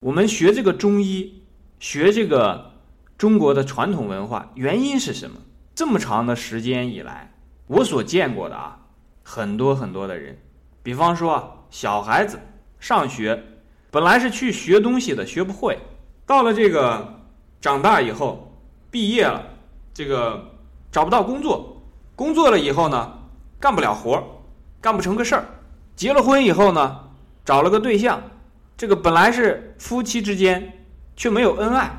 我们学这个中医，学这个中国的传统文化，原因是什么？这么长的时间以来，我所见过的啊，很多很多的人，比方说，小孩子上学，本来是去学东西的，学不会，到了这个长大以后，毕业了，这个找不到工作，工作了以后呢，干不了活，干不成个事儿，结了婚以后呢，找了个对象，这个本来是夫妻之间，却没有恩爱，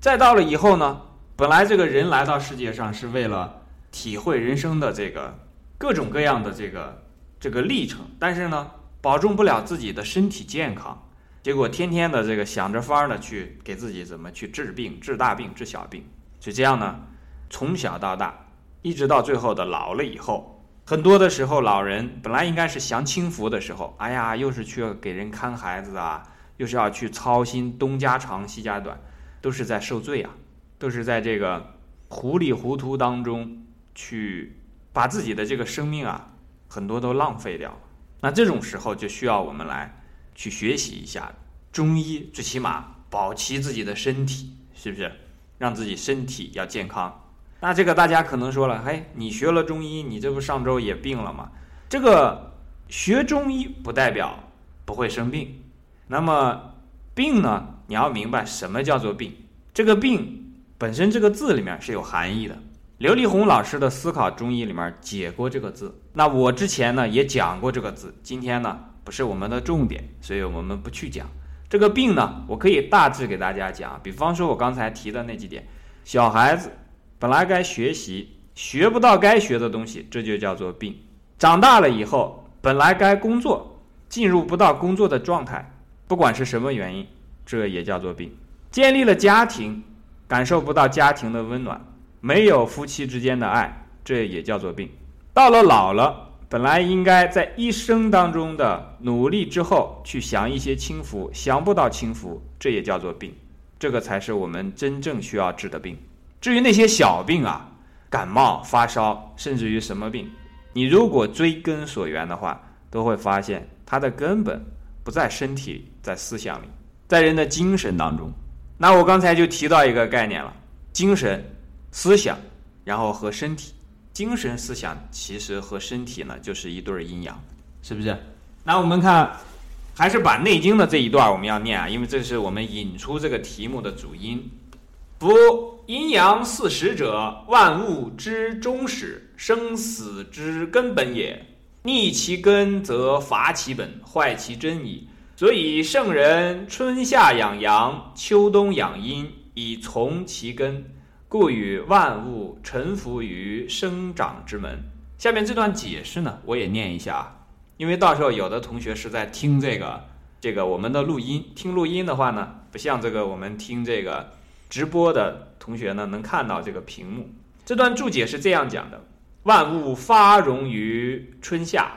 再到了以后呢。本来这个人来到世界上是为了体会人生的这个各种各样的这个这个历程，但是呢，保证不了自己的身体健康，结果天天的这个想着法儿的去给自己怎么去治病、治大病、治小病，就这样呢，从小到大，一直到最后的老了以后，很多的时候，老人本来应该是享清福的时候，哎呀，又是去给人看孩子啊，又是要去操心东家长西家短，都是在受罪啊。都是在这个糊里糊涂当中去把自己的这个生命啊，很多都浪费掉了。那这种时候就需要我们来去学习一下中医，最起码保齐自己的身体，是不是？让自己身体要健康。那这个大家可能说了，嘿，你学了中医，你这不上周也病了吗？这个学中医不代表不会生病。那么病呢？你要明白什么叫做病？这个病。本身这个字里面是有含义的。刘立红老师的思考中医里面解过这个字，那我之前呢也讲过这个字。今天呢不是我们的重点，所以我们不去讲这个病呢。我可以大致给大家讲，比方说我刚才提的那几点：小孩子本来该学习，学不到该学的东西，这就叫做病；长大了以后，本来该工作，进入不到工作的状态，不管是什么原因，这也叫做病；建立了家庭。感受不到家庭的温暖，没有夫妻之间的爱，这也叫做病。到了老了，本来应该在一生当中的努力之后去享一些清福，享不到清福，这也叫做病。这个才是我们真正需要治的病。至于那些小病啊，感冒、发烧，甚至于什么病，你如果追根溯源的话，都会发现它的根本不在身体，在思想里，在人的精神当中。那我刚才就提到一个概念了，精神、思想，然后和身体。精神思想其实和身体呢，就是一对阴阳，是不是？那我们看，还是把《内经》的这一段我们要念啊，因为这是我们引出这个题目的主因。夫阴阳四时者，万物之终始，生死之根本也。逆其根，则伐其本，坏其真矣。所以圣人春夏养阳，秋冬养阴，以从其根，故与万物臣服于生长之门。下面这段解释呢，我也念一下啊，因为到时候有的同学是在听这个这个我们的录音，听录音的话呢，不像这个我们听这个直播的同学呢，能看到这个屏幕。这段注解是这样讲的：万物发荣于春夏。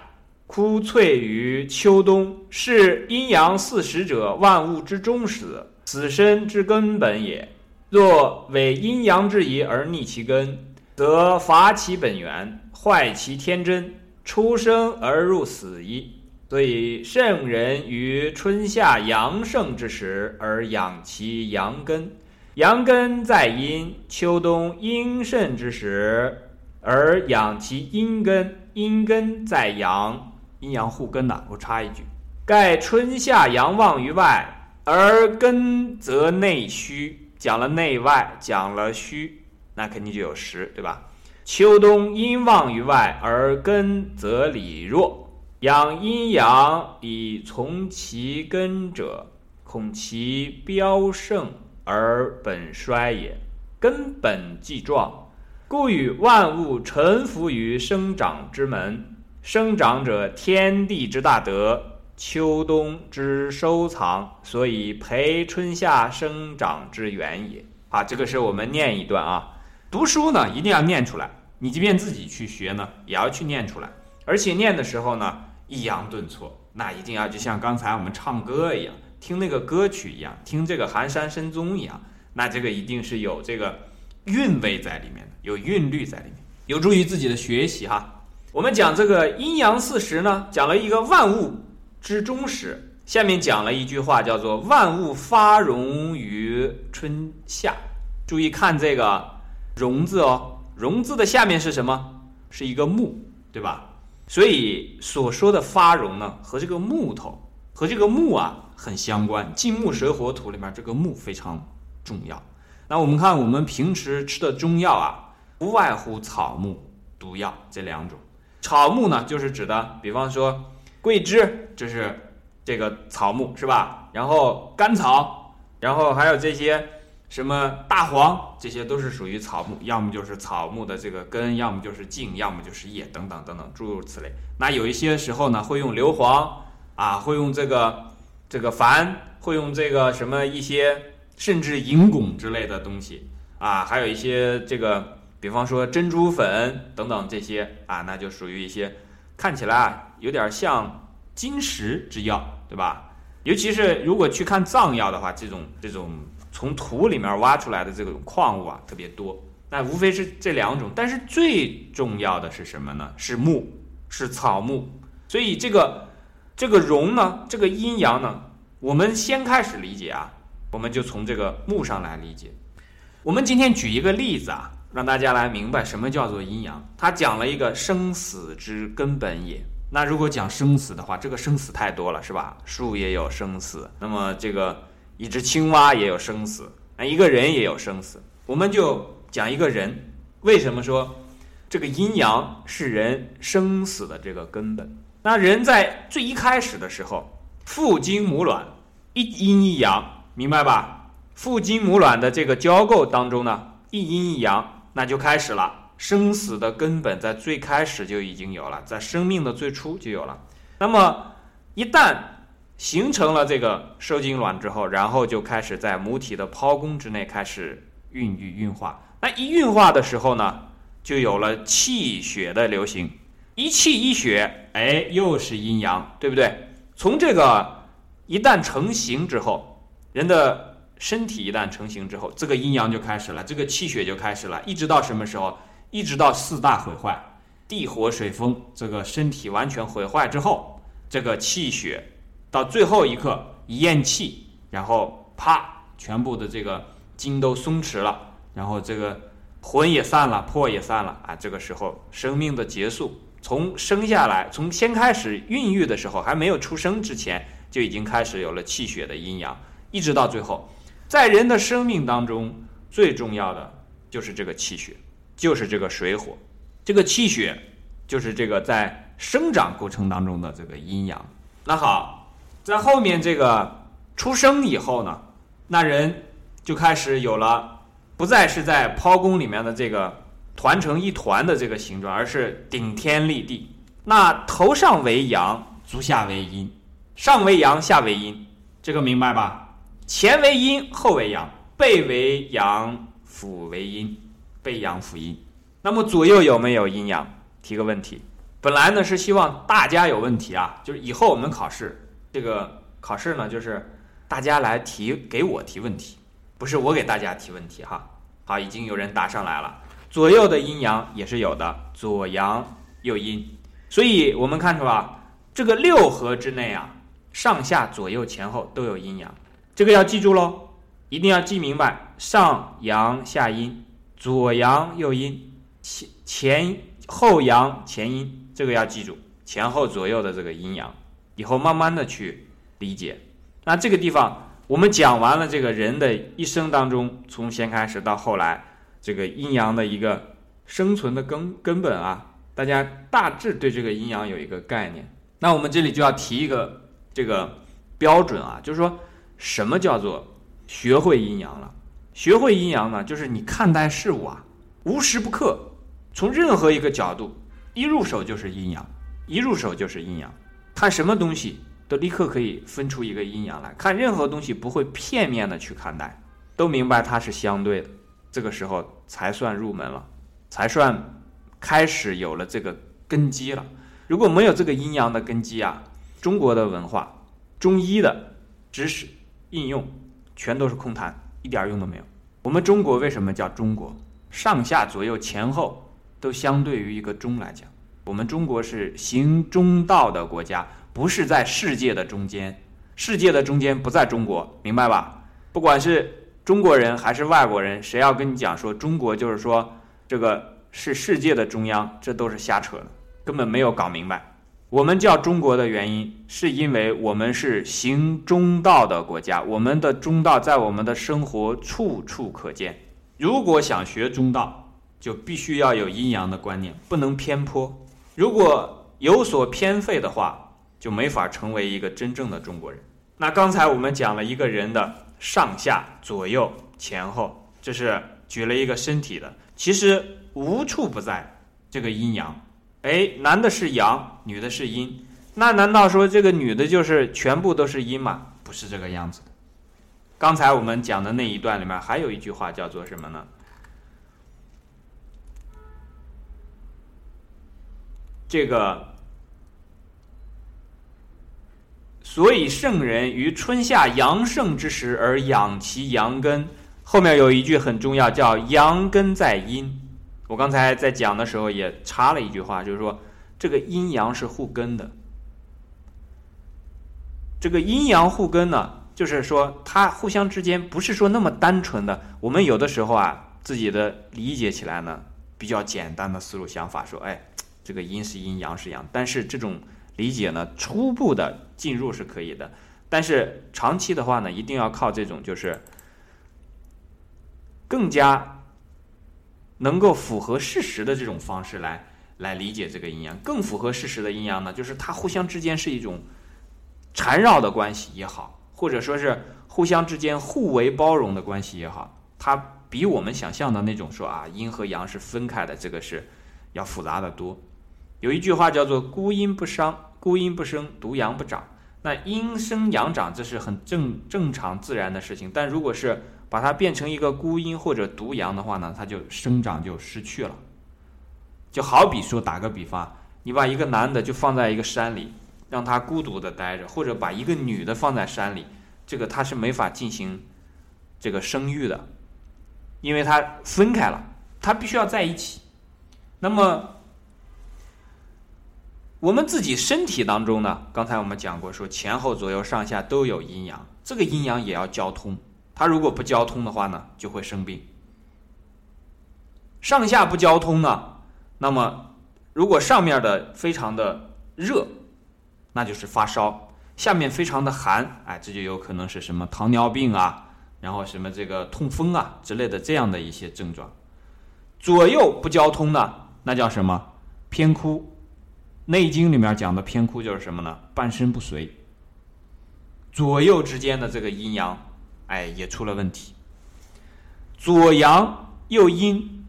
枯翠于秋冬，是阴阳四时者，万物之终始，死生之根本也。若为阴阳之宜而逆其根，则伐其本源，坏其天真，出生而入死矣。所以圣人于春夏阳盛之时而养其阳根，阳根在阴；秋冬阴盛之时而养其阴根，阴根在阳。阴阳互根呐，我插一句：盖春夏阳旺于外，而根则内虚。讲了内外，讲了虚，那肯定就有实，对吧？秋冬阴旺于外，而根则里弱。养阴阳以从其根者，恐其标盛而本衰也。根本既壮，故与万物臣服于生长之门。生长者，天地之大德，秋冬之收藏，所以培春夏生长之源也。啊，这个是我们念一段啊。读书呢，一定要念出来。你即便自己去学呢，也要去念出来。而且念的时候呢，抑扬顿挫，那一定要就像刚才我们唱歌一样，听那个歌曲一样，听这个寒山深踪一样。那这个一定是有这个韵味在里面的，有韵律在里面，有助于自己的学习哈。我们讲这个阴阳四时呢，讲了一个万物之中始。下面讲了一句话，叫做“万物发荣于春夏”。注意看这个“荣”字哦，“荣”字的下面是什么？是一个木，对吧？所以所说的发荣呢，和这个木头和这个木啊很相关。金木水火土里面这个木非常重要。那我们看我们平时吃的中药啊，不外乎草木、毒药这两种。草木呢，就是指的，比方说桂枝，这是。这个草木是吧？然后甘草，然后还有这些什么大黄，这些都是属于草木，要么就是草木的这个根，要么就是茎，要么就是叶，等等等等，诸如此类。那有一些时候呢，会用硫磺啊，会用这个这个矾，会用这个什么一些，甚至银汞之类的东西啊，还有一些这个，比方说珍珠粉等等这些啊，那就属于一些看起来啊有点像金石之药。对吧？尤其是如果去看藏药的话，这种这种从土里面挖出来的这种矿物啊，特别多。那无非是这两种，但是最重要的是什么呢？是木，是草木。所以这个这个荣呢，这个阴阳呢，我们先开始理解啊，我们就从这个木上来理解。我们今天举一个例子啊，让大家来明白什么叫做阴阳。他讲了一个生死之根本也。那如果讲生死的话，这个生死太多了，是吧？树也有生死，那么这个一只青蛙也有生死，那一个人也有生死。我们就讲一个人，为什么说这个阴阳是人生死的这个根本？那人在最一开始的时候，父精母卵，一阴一阳，明白吧？父精母卵的这个交构当中呢，一阴一阳，那就开始了。生死的根本在最开始就已经有了，在生命的最初就有了。那么一旦形成了这个受精卵之后，然后就开始在母体的胞宫之内开始孕育运化。那一运化的时候呢，就有了气血的流行。一气一血，哎，又是阴阳，对不对？从这个一旦成型之后，人的身体一旦成型之后，这个阴阳就开始了，这个气血就开始了，一直到什么时候？一直到四大毁坏，地火水风，这个身体完全毁坏之后，这个气血到最后一刻一咽气，然后啪，全部的这个筋都松弛了，然后这个魂也散了，魄也散了啊！这个时候生命的结束，从生下来，从先开始孕育的时候，还没有出生之前，就已经开始有了气血的阴阳，一直到最后，在人的生命当中，最重要的就是这个气血。就是这个水火，这个气血，就是这个在生长过程当中的这个阴阳。那好，在后面这个出生以后呢，那人就开始有了，不再是在剖宫里面的这个团成一团的这个形状，而是顶天立地。那头上为阳，足下为阴，上为阳，下为阴，这个明白吧？前为阴，后为阳，背为阳，腹为阴。背阳腹阴，那么左右有没有阴阳？提个问题。本来呢是希望大家有问题啊，就是以后我们考试，这个考试呢就是大家来提给我提问题，不是我给大家提问题哈。好，已经有人答上来了，左右的阴阳也是有的，左阳右阴。所以我们看出啊，这个六合之内啊，上下左右前后都有阴阳，这个要记住喽，一定要记明白，上阳下阴。左阳右阴，前前后阳前阴，这个要记住，前后左右的这个阴阳，以后慢慢的去理解。那这个地方我们讲完了这个人的一生当中，从先开始到后来，这个阴阳的一个生存的根根本啊，大家大致对这个阴阳有一个概念。那我们这里就要提一个这个标准啊，就是说什么叫做学会阴阳了。学会阴阳呢，就是你看待事物啊，无时不刻，从任何一个角度，一入手就是阴阳，一入手就是阴阳，看什么东西都立刻可以分出一个阴阳来，看任何东西不会片面的去看待，都明白它是相对的，这个时候才算入门了，才算开始有了这个根基了。如果没有这个阴阳的根基啊，中国的文化、中医的知识应用，全都是空谈。一点用都没有。我们中国为什么叫中国？上下左右前后都相对于一个中来讲，我们中国是行中道的国家，不是在世界的中间，世界的中间不在中国，明白吧？不管是中国人还是外国人，谁要跟你讲说中国就是说这个是世界的中央，这都是瞎扯的，根本没有搞明白。我们叫中国的原因，是因为我们是行中道的国家，我们的中道在我们的生活处处可见。如果想学中道，就必须要有阴阳的观念，不能偏颇。如果有所偏废的话，就没法成为一个真正的中国人。那刚才我们讲了一个人的上下左右前后，这是举了一个身体的，其实无处不在这个阴阳。哎，男的是阳，女的是阴，那难道说这个女的就是全部都是阴吗？不是这个样子的。刚才我们讲的那一段里面还有一句话叫做什么呢？这个，所以圣人于春夏阳盛之时而养其阳根。后面有一句很重要，叫阳根在阴。我刚才在讲的时候也插了一句话，就是说这个阴阳是互根的。这个阴阳互根呢，就是说它互相之间不是说那么单纯的。我们有的时候啊，自己的理解起来呢，比较简单的思路想法，说哎，这个阴是阴，阳是阳。但是这种理解呢，初步的进入是可以的，但是长期的话呢，一定要靠这种就是更加。能够符合事实的这种方式来来理解这个阴阳，更符合事实的阴阳呢，就是它互相之间是一种缠绕的关系也好，或者说是互相之间互为包容的关系也好，它比我们想象的那种说啊阴和阳是分开的，这个是要复杂的多。有一句话叫做“孤阴不伤，孤阴不生，独阳不长”。那阴生阳长，这是很正正常自然的事情，但如果是把它变成一个孤阴或者独阳的话呢，它就生长就失去了。就好比说，打个比方，你把一个男的就放在一个山里，让他孤独的待着，或者把一个女的放在山里，这个他是没法进行这个生育的，因为他分开了，他必须要在一起。那么我们自己身体当中呢，刚才我们讲过，说前后左右上下都有阴阳，这个阴阳也要交通。它如果不交通的话呢，就会生病。上下不交通呢，那么如果上面的非常的热，那就是发烧；下面非常的寒，哎，这就有可能是什么糖尿病啊，然后什么这个痛风啊之类的这样的一些症状。左右不交通呢，那叫什么偏枯？《内经》里面讲的偏枯就是什么呢？半身不遂。左右之间的这个阴阳。哎，也出了问题。左阳右阴，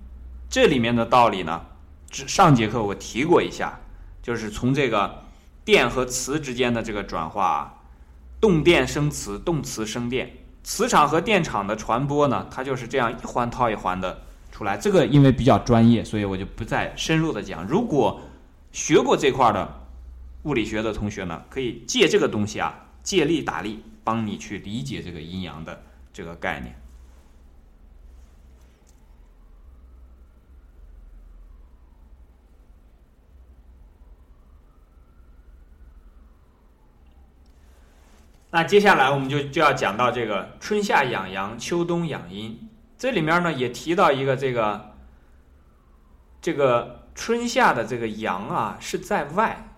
这里面的道理呢，上节课我提过一下，就是从这个电和磁之间的这个转化，啊动电生磁，动磁生电，磁场和电场的传播呢，它就是这样一环套一环的出来。这个因为比较专业，所以我就不再深入的讲。如果学过这块的物理学的同学呢，可以借这个东西啊，借力打力。帮你去理解这个阴阳的这个概念。那接下来我们就就要讲到这个春夏养阳，秋冬养阴。这里面呢也提到一个这个这个春夏的这个阳啊是在外，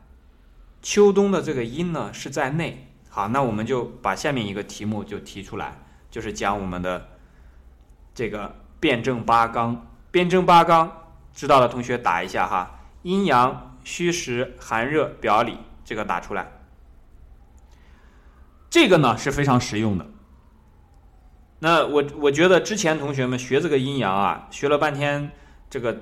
秋冬的这个阴呢是在内。好，那我们就把下面一个题目就提出来，就是讲我们的这个辩证八纲。辩证八纲知道的同学打一下哈，阴阳、虚实、寒热、表里，这个打出来。这个呢是非常实用的。那我我觉得之前同学们学这个阴阳啊，学了半天，这个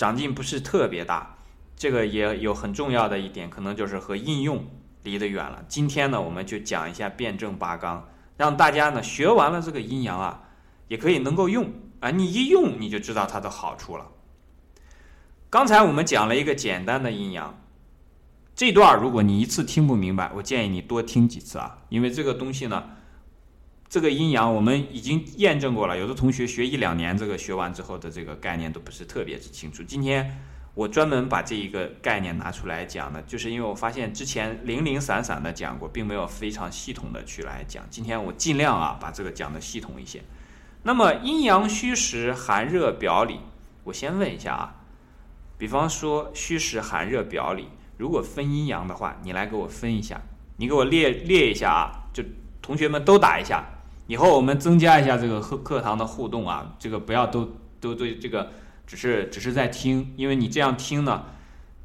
长进不是特别大。这个也有很重要的一点，可能就是和应用。离得远了。今天呢，我们就讲一下辩证八纲，让大家呢学完了这个阴阳啊，也可以能够用啊。你一用，你就知道它的好处了。刚才我们讲了一个简单的阴阳，这段如果你一次听不明白，我建议你多听几次啊，因为这个东西呢，这个阴阳我们已经验证过了。有的同学学一两年，这个学完之后的这个概念都不是特别之清楚。今天我专门把这一个概念拿出来讲呢，就是因为我发现之前零零散散的讲过，并没有非常系统的去来讲。今天我尽量啊把这个讲的系统一些。那么阴阳虚实寒热表里，我先问一下啊，比方说虚实寒热表里，如果分阴阳的话，你来给我分一下，你给我列列一下啊，就同学们都打一下，以后我们增加一下这个课课堂的互动啊，这个不要都都对这个。只是只是在听，因为你这样听呢，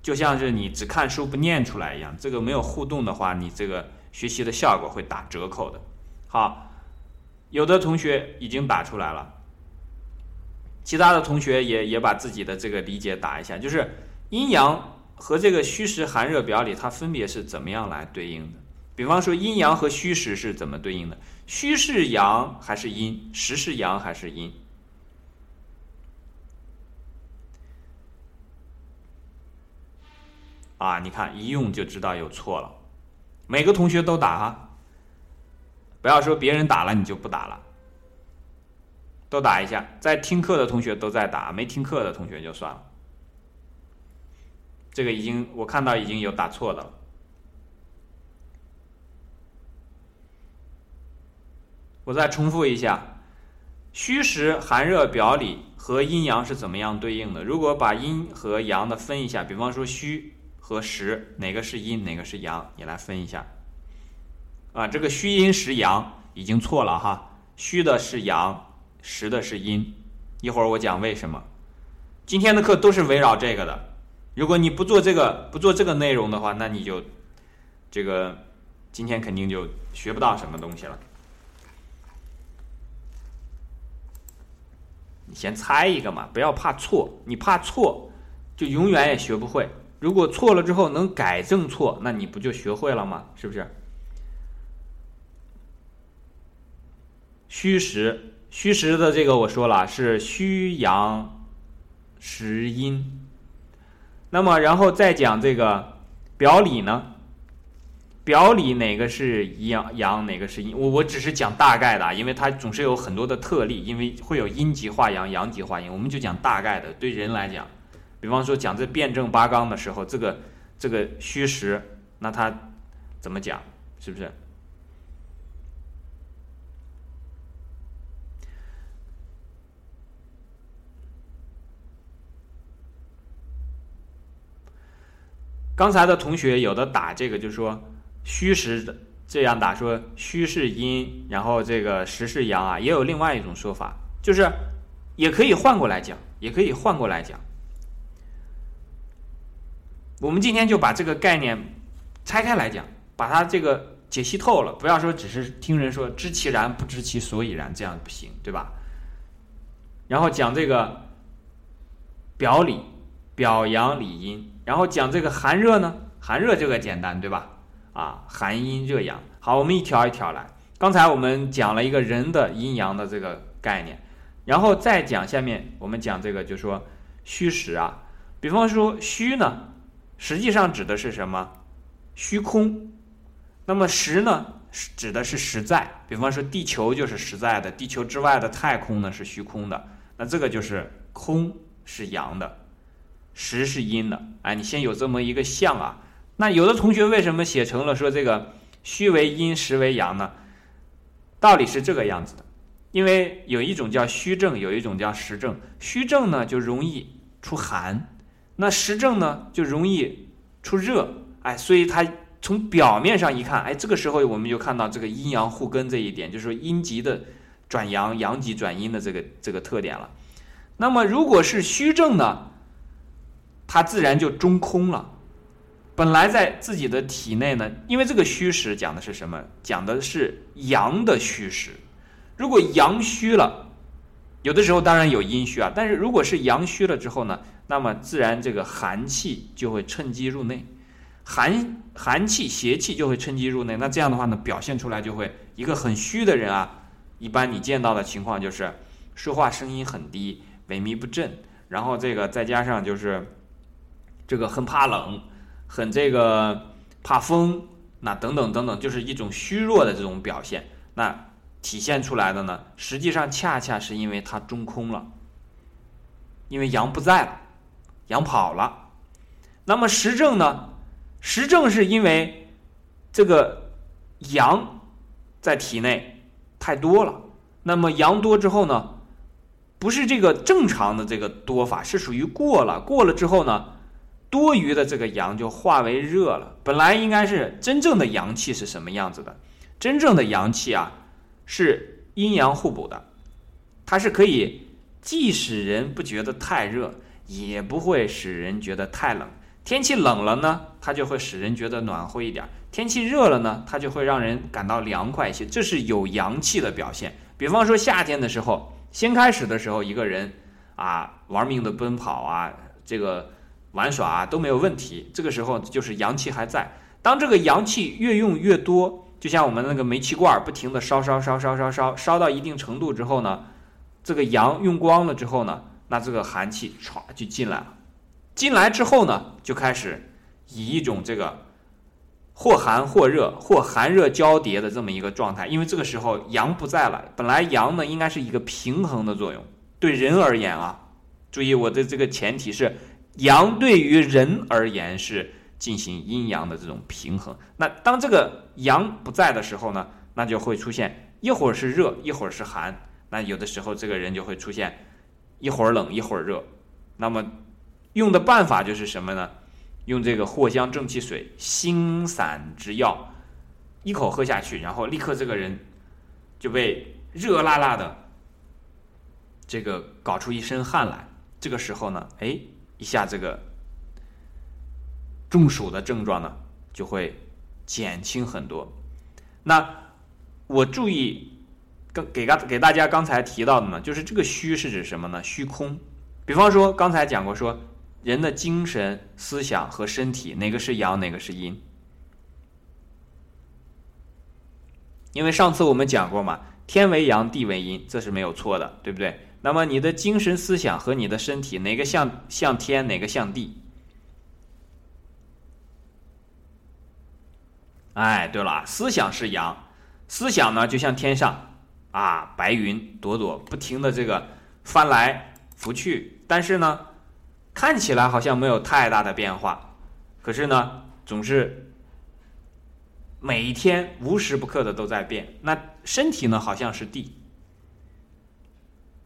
就像是你只看书不念出来一样。这个没有互动的话，你这个学习的效果会打折扣的。好，有的同学已经打出来了，其他的同学也也把自己的这个理解打一下，就是阴阳和这个虚实寒热表里，它分别是怎么样来对应的？比方说阴阳和虚实是怎么对应的？虚是阳还是阴？实是阳还是阴？啊，你看一用就知道有错了，每个同学都打哈，不要说别人打了你就不打了，都打一下。在听课的同学都在打，没听课的同学就算了。这个已经我看到已经有打错的了。我再重复一下，虚实寒热表里和阴阳是怎么样对应的？如果把阴和阳的分一下，比方说虚。和实哪个是阴，哪个是阳？你来分一下。啊，这个虚阴实阳已经错了哈，虚的是阳，实的是阴。一会儿我讲为什么。今天的课都是围绕这个的。如果你不做这个，不做这个内容的话，那你就这个今天肯定就学不到什么东西了。你先猜一个嘛，不要怕错，你怕错就永远也学不会。如果错了之后能改正错，那你不就学会了吗？是不是？虚实，虚实的这个我说了是虚阳实阴。那么然后再讲这个表里呢？表里哪个是阳阳，哪个是阴？我我只是讲大概的，因为它总是有很多的特例，因为会有阴极化阳，阳极化阴，我们就讲大概的。对人来讲。比方说讲这辩证八纲的时候，这个这个虚实，那他怎么讲？是不是？刚才的同学有的打这个，就说虚实这样打，说虚是阴，然后这个实是阳啊。也有另外一种说法，就是也可以换过来讲，也可以换过来讲。我们今天就把这个概念拆开来讲，把它这个解析透了。不要说只是听人说知其然不知其所以然，这样不行，对吧？然后讲这个表里表阳里阴，然后讲这个寒热呢，寒热这个简单，对吧？啊，寒阴热阳。好，我们一条一条来。刚才我们讲了一个人的阴阳的这个概念，然后再讲下面我们讲这个，就说虚实啊。比方说虚呢。实际上指的是什么？虚空。那么实呢？指的是实在。比方说地球就是实在的，地球之外的太空呢是虚空的。那这个就是空是阳的，实是阴的。哎，你先有这么一个象啊。那有的同学为什么写成了说这个虚为阴，实为阳呢？道理是这个样子的，因为有一种叫虚症，有一种叫实症。虚症呢就容易出寒。那实证呢，就容易出热，哎，所以它从表面上一看，哎，这个时候我们就看到这个阴阳互根这一点，就是说阴极的转阳，阳极转阴的这个这个特点了。那么如果是虚症呢，它自然就中空了。本来在自己的体内呢，因为这个虚实讲的是什么？讲的是阳的虚实。如果阳虚了，有的时候当然有阴虚啊，但是如果是阳虚了之后呢？那么自然这个寒气就会趁机入内，寒寒气邪气就会趁机入内。那这样的话呢，表现出来就会一个很虚的人啊。一般你见到的情况就是说话声音很低，萎靡不振，然后这个再加上就是这个很怕冷，很这个怕风，那等等等等，就是一种虚弱的这种表现。那体现出来的呢，实际上恰恰是因为它中空了，因为阳不在了。阳跑了。那么实证呢？实证是因为这个阳在体内太多了。那么阳多之后呢，不是这个正常的这个多法，是属于过了。过了之后呢，多余的这个阳就化为热了。本来应该是真正的阳气是什么样子的？真正的阳气啊，是阴阳互补的，它是可以既使人不觉得太热，也不会使人觉得太冷。天气冷了呢，它就会使人觉得暖和一点；天气热了呢，它就会让人感到凉快一些。这是有阳气的表现。比方说夏天的时候，先开始的时候，一个人啊玩命的奔跑啊，这个玩耍啊都没有问题。这个时候就是阳气还在。当这个阳气越用越多，就像我们那个煤气罐不停的烧烧烧烧烧烧，烧到一定程度之后呢，这个阳用光了之后呢，那这个寒气唰就进来了。进来之后呢，就开始以一种这个或寒或热或寒热交叠的这么一个状态，因为这个时候阳不在了。本来阳呢应该是一个平衡的作用，对人而言啊，注意我的这个前提是阳对于人而言是进行阴阳的这种平衡。那当这个阳不在的时候呢，那就会出现一会儿是热一会儿是寒，那有的时候这个人就会出现一会儿冷一会儿热，那么。用的办法就是什么呢？用这个藿香正气水辛散之药，一口喝下去，然后立刻这个人就被热辣辣的这个搞出一身汗来。这个时候呢，哎，一下这个中暑的症状呢就会减轻很多。那我注意跟给刚给大家刚才提到的呢，就是这个虚是指什么呢？虚空。比方说刚才讲过说。人的精神、思想和身体，哪个是阳，哪个是阴？因为上次我们讲过嘛，天为阳，地为阴，这是没有错的，对不对？那么你的精神、思想和你的身体，哪个像像天，哪个像地？哎，对了，思想是阳，思想呢就像天上啊，白云朵朵，不停的这个翻来覆去，但是呢。看起来好像没有太大的变化，可是呢，总是每一天无时不刻的都在变。那身体呢，好像是地，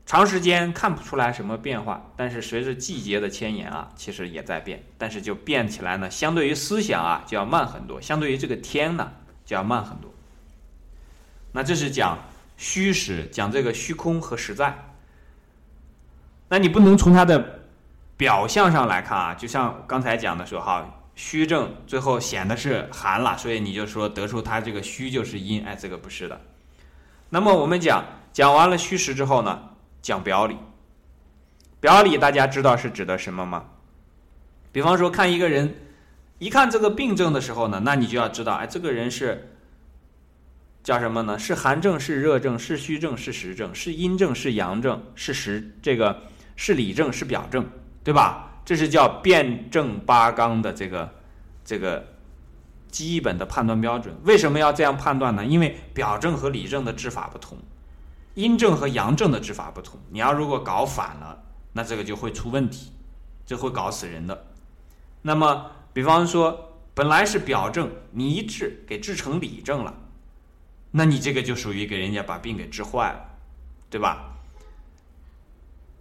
长时间看不出来什么变化，但是随着季节的迁延啊，其实也在变。但是就变起来呢，相对于思想啊，就要慢很多；相对于这个天呢，就要慢很多。那这是讲虚实，讲这个虚空和实在。那你不能从它的。表象上来看啊，就像刚才讲的说哈，虚症最后显的是寒了，所以你就说得出它这个虚就是阴，哎，这个不是的。那么我们讲讲完了虚实之后呢，讲表里。表里大家知道是指的什么吗？比方说看一个人，一看这个病症的时候呢，那你就要知道，哎，这个人是叫什么呢？是寒症，是热症，是虚症，是实症，是阴症，是阳症，是实这个是里症，是表症。对吧？这是叫辩证八纲的这个这个基本的判断标准。为什么要这样判断呢？因为表证和里证的治法不同，阴证和阳证的治法不同。你要如果搞反了，那这个就会出问题，这会搞死人的。那么，比方说，本来是表证，你一治给治成里证了，那你这个就属于给人家把病给治坏了，对吧？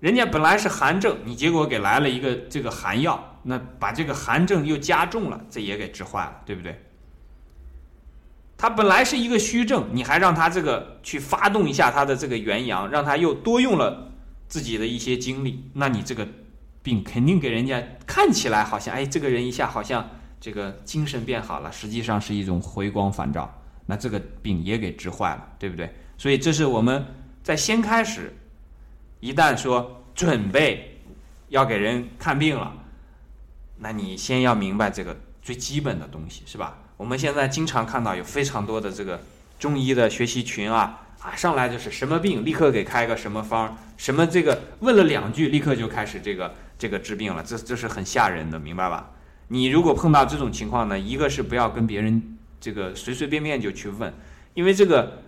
人家本来是寒症，你结果给来了一个这个寒药，那把这个寒症又加重了，这也给治坏了，对不对？他本来是一个虚症，你还让他这个去发动一下他的这个元阳，让他又多用了自己的一些精力，那你这个病肯定给人家看起来好像，哎，这个人一下好像这个精神变好了，实际上是一种回光返照，那这个病也给治坏了，对不对？所以这是我们在先开始。一旦说准备要给人看病了，那你先要明白这个最基本的东西，是吧？我们现在经常看到有非常多的这个中医的学习群啊，啊，上来就是什么病，立刻给开个什么方，什么这个问了两句，立刻就开始这个这个治病了，这这是很吓人的，明白吧？你如果碰到这种情况呢，一个是不要跟别人这个随随便便就去问，因为这个。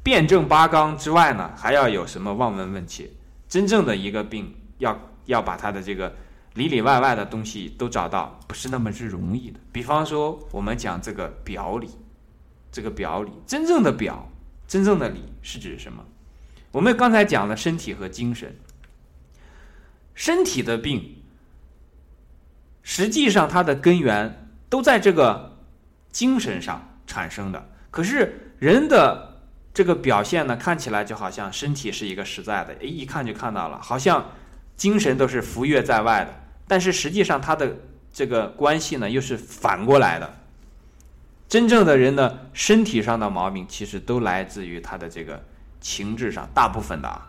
辩证八纲之外呢，还要有什么望闻问切？真正的一个病，要要把他的这个里里外外的东西都找到，不是那么之容易的。比方说，我们讲这个表里，这个表里，真正的表，真正的里是指什么？我们刚才讲了身体和精神，身体的病，实际上它的根源都在这个精神上产生的。可是人的这个表现呢，看起来就好像身体是一个实在的，哎一看就看到了，好像精神都是浮跃在外的。但是实际上，它的这个关系呢，又是反过来的。真正的人的身体上的毛病，其实都来自于他的这个。情志上，大部分的啊，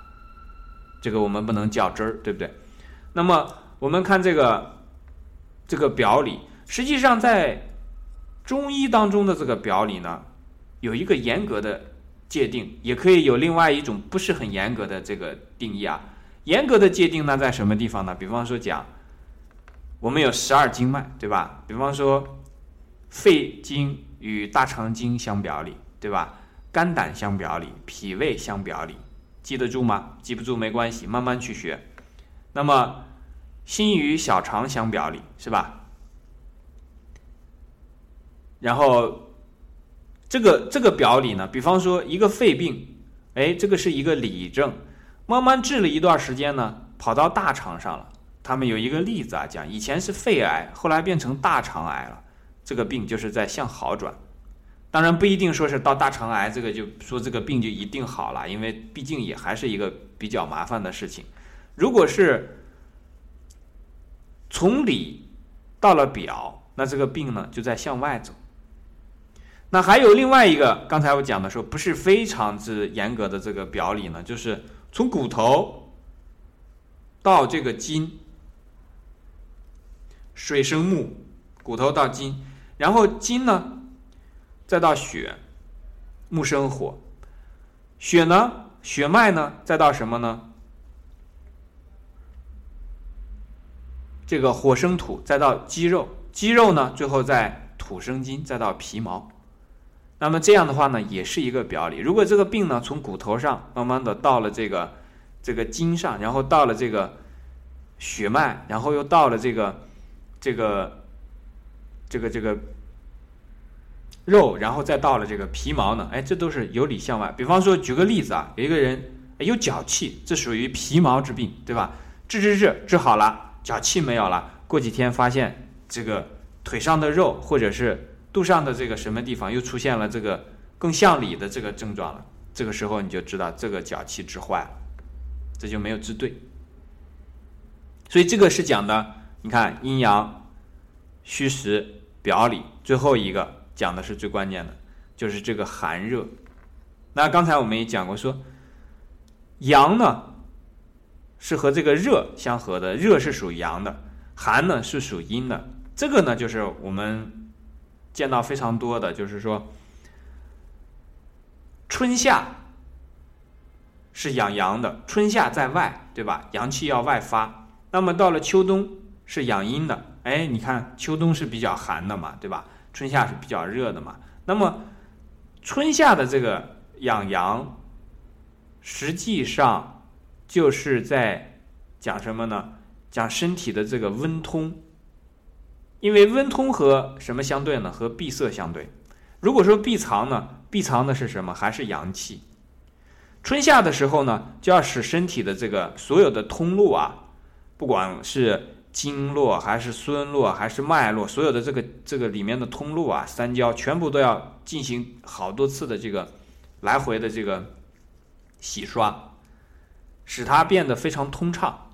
这个我们不能较真儿，对不对？那么我们看这个这个表里，实际上在中医当中的这个表里呢，有一个严格的界定，也可以有另外一种不是很严格的这个定义啊。严格的界定呢，在什么地方呢？比方说讲，我们有十二经脉，对吧？比方说肺经与大肠经相表里，对吧？肝胆相表里，脾胃相表里，记得住吗？记不住没关系，慢慢去学。那么心与小肠相表里，是吧？然后这个这个表里呢，比方说一个肺病，哎，这个是一个里症，慢慢治了一段时间呢，跑到大肠上了。他们有一个例子啊，讲以前是肺癌，后来变成大肠癌了，这个病就是在向好转。当然不一定说是到大肠癌这个就说这个病就一定好了，因为毕竟也还是一个比较麻烦的事情。如果是从里到了表，那这个病呢就在向外走。那还有另外一个，刚才我讲的说不是非常之严格的这个表里呢，就是从骨头到这个筋，水生木，骨头到筋，然后筋呢。再到血，木生火，血呢？血脉呢？再到什么呢？这个火生土，再到肌肉，肌肉呢？最后再土生金，再到皮毛。那么这样的话呢，也是一个表里。如果这个病呢，从骨头上慢慢的到了这个这个筋上，然后到了这个血脉，然后又到了这个这个这个这个。肉，然后再到了这个皮毛呢？哎，这都是由里向外。比方说，举个例子啊，有一个人有脚气，这属于皮毛之病，对吧？治治治，治好了，脚气没有了。过几天发现这个腿上的肉，或者是肚上的这个什么地方又出现了这个更向里的这个症状了。这个时候你就知道这个脚气治坏了，这就没有治对。所以这个是讲的，你看阴阳虚实表里，最后一个。讲的是最关键的，就是这个寒热。那刚才我们也讲过，说阳呢是和这个热相合的，热是属阳的，寒呢是属阴的。这个呢就是我们见到非常多的，就是说春夏是养阳的，春夏在外，对吧？阳气要外发。那么到了秋冬是养阴的，哎，你看秋冬是比较寒的嘛，对吧？春夏是比较热的嘛，那么春夏的这个养阳，实际上就是在讲什么呢？讲身体的这个温通。因为温通和什么相对呢？和闭塞相对。如果说闭藏呢，闭藏的是什么？还是阳气。春夏的时候呢，就要使身体的这个所有的通路啊，不管是。经络还是孙络还是脉络，所有的这个这个里面的通路啊，三焦全部都要进行好多次的这个来回的这个洗刷，使它变得非常通畅。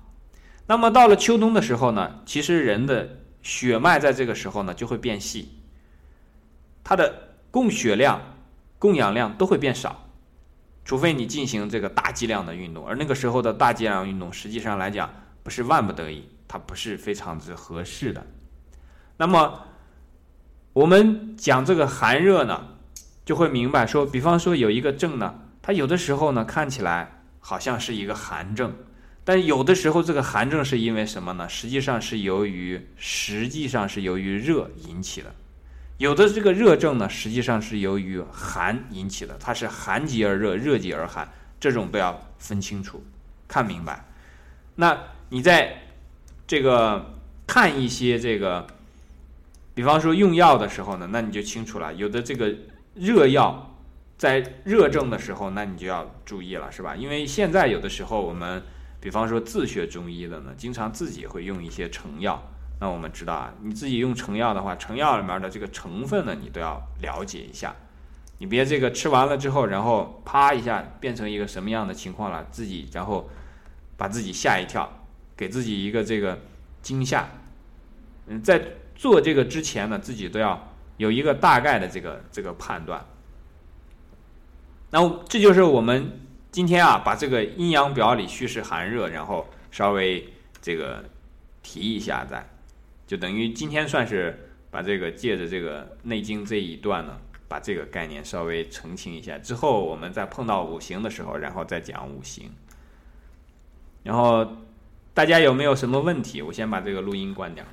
那么到了秋冬的时候呢，其实人的血脉在这个时候呢就会变细，它的供血量、供氧量都会变少，除非你进行这个大剂量的运动，而那个时候的大剂量运动，实际上来讲不是万不得已。它不是非常之合适的。那么，我们讲这个寒热呢，就会明白说，比方说有一个症呢，它有的时候呢看起来好像是一个寒症，但有的时候这个寒症是因为什么呢？实际上是由于实际上是由于热引起的。有的这个热症呢，实际上是由于寒引起的，它是寒极而热，热极而寒，这种都要分清楚，看明白。那你在。这个看一些这个，比方说用药的时候呢，那你就清楚了，有的这个热药在热症的时候，那你就要注意了，是吧？因为现在有的时候我们，比方说自学中医的呢，经常自己会用一些成药。那我们知道啊，你自己用成药的话，成药里面的这个成分呢，你都要了解一下。你别这个吃完了之后，然后啪一下变成一个什么样的情况了，自己然后把自己吓一跳，给自己一个这个惊吓。嗯，在做这个之前呢，自己都要有一个大概的这个这个判断。那这就是我们今天啊，把这个阴阳表里虚实寒热，然后稍微这个提一下，再就等于今天算是把这个借着这个《内经》这一段呢。把这个概念稍微澄清一下，之后我们再碰到五行的时候，然后再讲五行。然后大家有没有什么问题？我先把这个录音关掉。